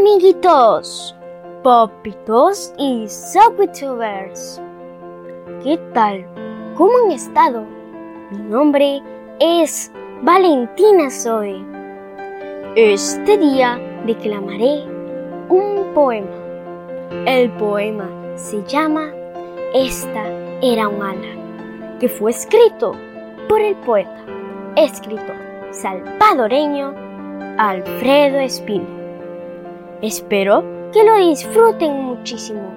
amiguitos, papitos y subtubers. ¿Qué tal? ¿Cómo han estado? Mi nombre es Valentina Zoe. Este día declamaré un poema. El poema se llama Esta era un ala, que fue escrito por el poeta, escritor salvadoreño Alfredo Espino. Espero que lo disfruten muchísimo.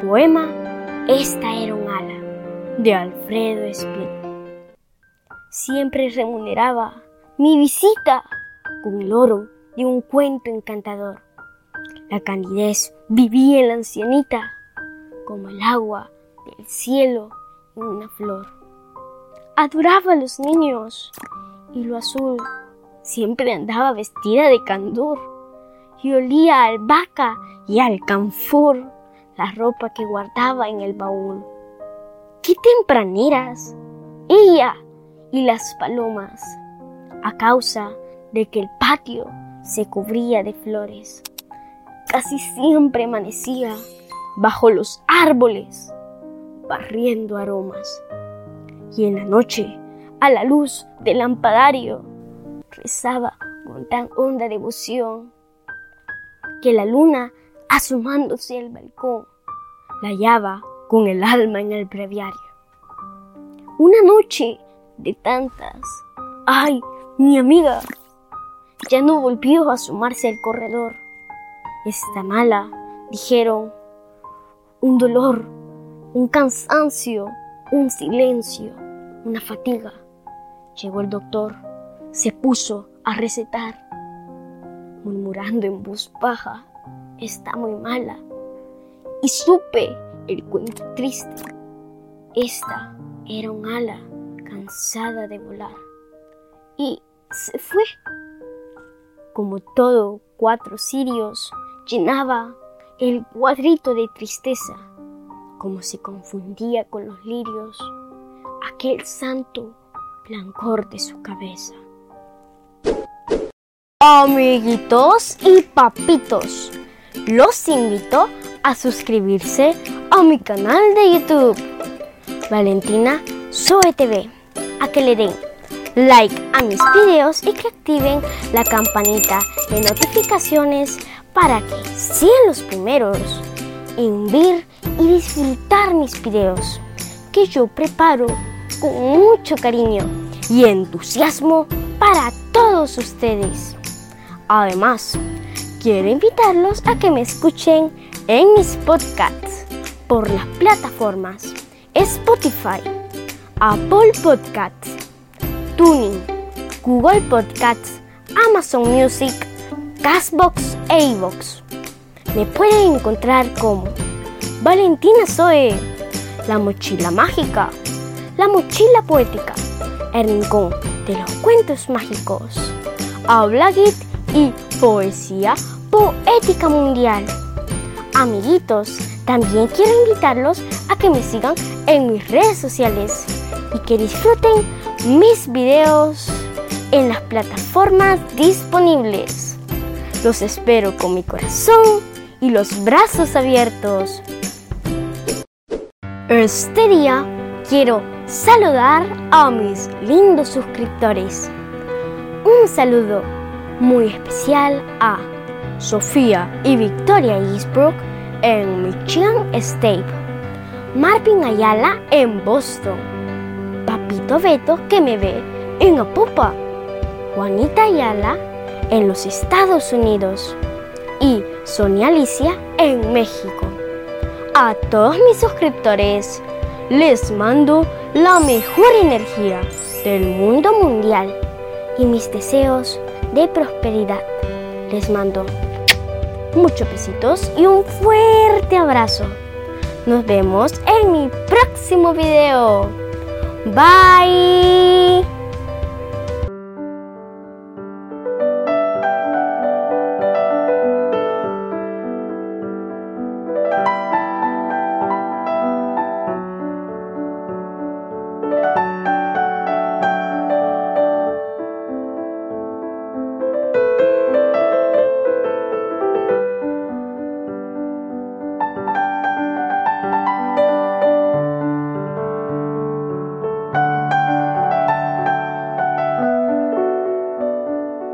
Poema Esta era un ala de Alfredo Espino. Siempre remuneraba mi visita con el oro de un cuento encantador. La candidez vivía en la ancianita como el agua del cielo en una flor. Adoraba a los niños y lo azul siempre andaba vestida de candor y olía a albahaca y al canfor la ropa que guardaba en el baúl. ¡Qué tempraneras! Ella y las palomas, a causa de que el patio se cubría de flores. Casi siempre amanecía bajo los árboles, barriendo aromas. Y en la noche, a la luz del lampadario, rezaba con tan honda devoción que la luna, asomándose al balcón, la hallaba con el alma en el breviario. Una noche de tantas, ay, mi amiga, ya no volvió a asomarse al corredor. Está mala, dijeron, un dolor, un cansancio, un silencio, una fatiga. Llegó el doctor, se puso a recetar murmurando en voz baja, está muy mala. Y supe el cuento triste. Esta era un ala cansada de volar. Y se fue. Como todo cuatro cirios llenaba el cuadrito de tristeza, como se confundía con los lirios aquel santo blancor de su cabeza. Amiguitos y papitos, los invito a suscribirse a mi canal de YouTube, Valentina Zoe TV, a que le den like a mis videos y que activen la campanita de notificaciones para que sean los primeros en ver y disfrutar mis videos que yo preparo con mucho cariño y entusiasmo para todos ustedes. Además, quiero invitarlos a que me escuchen en mis podcasts por las plataformas Spotify, Apple Podcasts, Tuning, Google Podcasts, Amazon Music, Castbox e iVoox. Me pueden encontrar como Valentina Zoe, La Mochila Mágica, La Mochila Poética, El Rincón de los Cuentos Mágicos, Habla Git y Poesía Poética Mundial. Amiguitos, también quiero invitarlos a que me sigan en mis redes sociales y que disfruten mis videos en las plataformas disponibles. Los espero con mi corazón y los brazos abiertos. Este día quiero saludar a mis lindos suscriptores. Un saludo muy especial a Sofía y Victoria Eastbrook en Michigan State, Marvin Ayala en Boston, Papito Beto que me ve en Apupa, Juanita Ayala en los Estados Unidos y Sonia Alicia en México. A todos mis suscriptores les mando la mejor energía del mundo mundial y mis deseos de prosperidad. Les mando muchos besitos y un fuerte abrazo. Nos vemos en mi próximo video. Bye.